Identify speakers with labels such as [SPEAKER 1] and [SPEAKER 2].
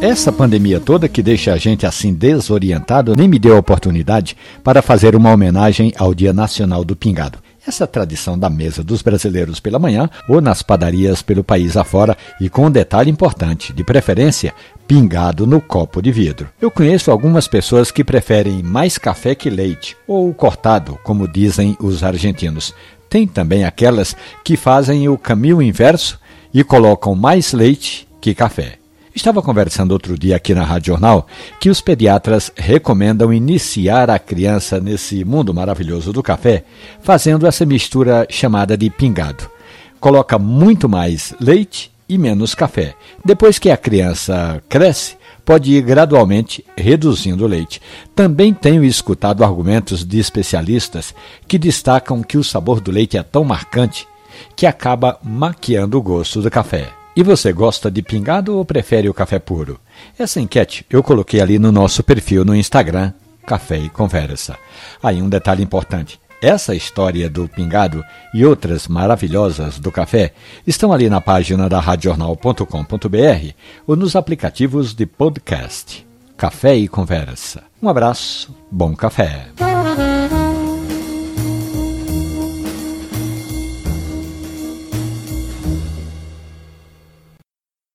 [SPEAKER 1] Essa pandemia toda que deixa a gente assim desorientado nem me deu a oportunidade para fazer uma homenagem ao Dia Nacional do Pingado. Essa tradição da mesa dos brasileiros pela manhã ou nas padarias pelo país afora e com um detalhe importante, de preferência, pingado no copo de vidro. Eu conheço algumas pessoas que preferem mais café que leite, ou cortado, como dizem os argentinos. Tem também aquelas que fazem o caminho inverso e colocam mais leite que café. Estava conversando outro dia aqui na Rádio Jornal que os pediatras recomendam iniciar a criança nesse mundo maravilhoso do café fazendo essa mistura chamada de pingado. Coloca muito mais leite e menos café. Depois que a criança cresce, pode ir gradualmente reduzindo o leite. Também tenho escutado argumentos de especialistas que destacam que o sabor do leite é tão marcante que acaba maquiando o gosto do café. E você gosta de pingado ou prefere o café puro? Essa enquete eu coloquei ali no nosso perfil no Instagram, Café e Conversa. Aí um detalhe importante. Essa história do pingado e outras maravilhosas do café estão ali na página da radiojornal.com.br ou nos aplicativos de podcast. Café e Conversa. Um abraço, bom café.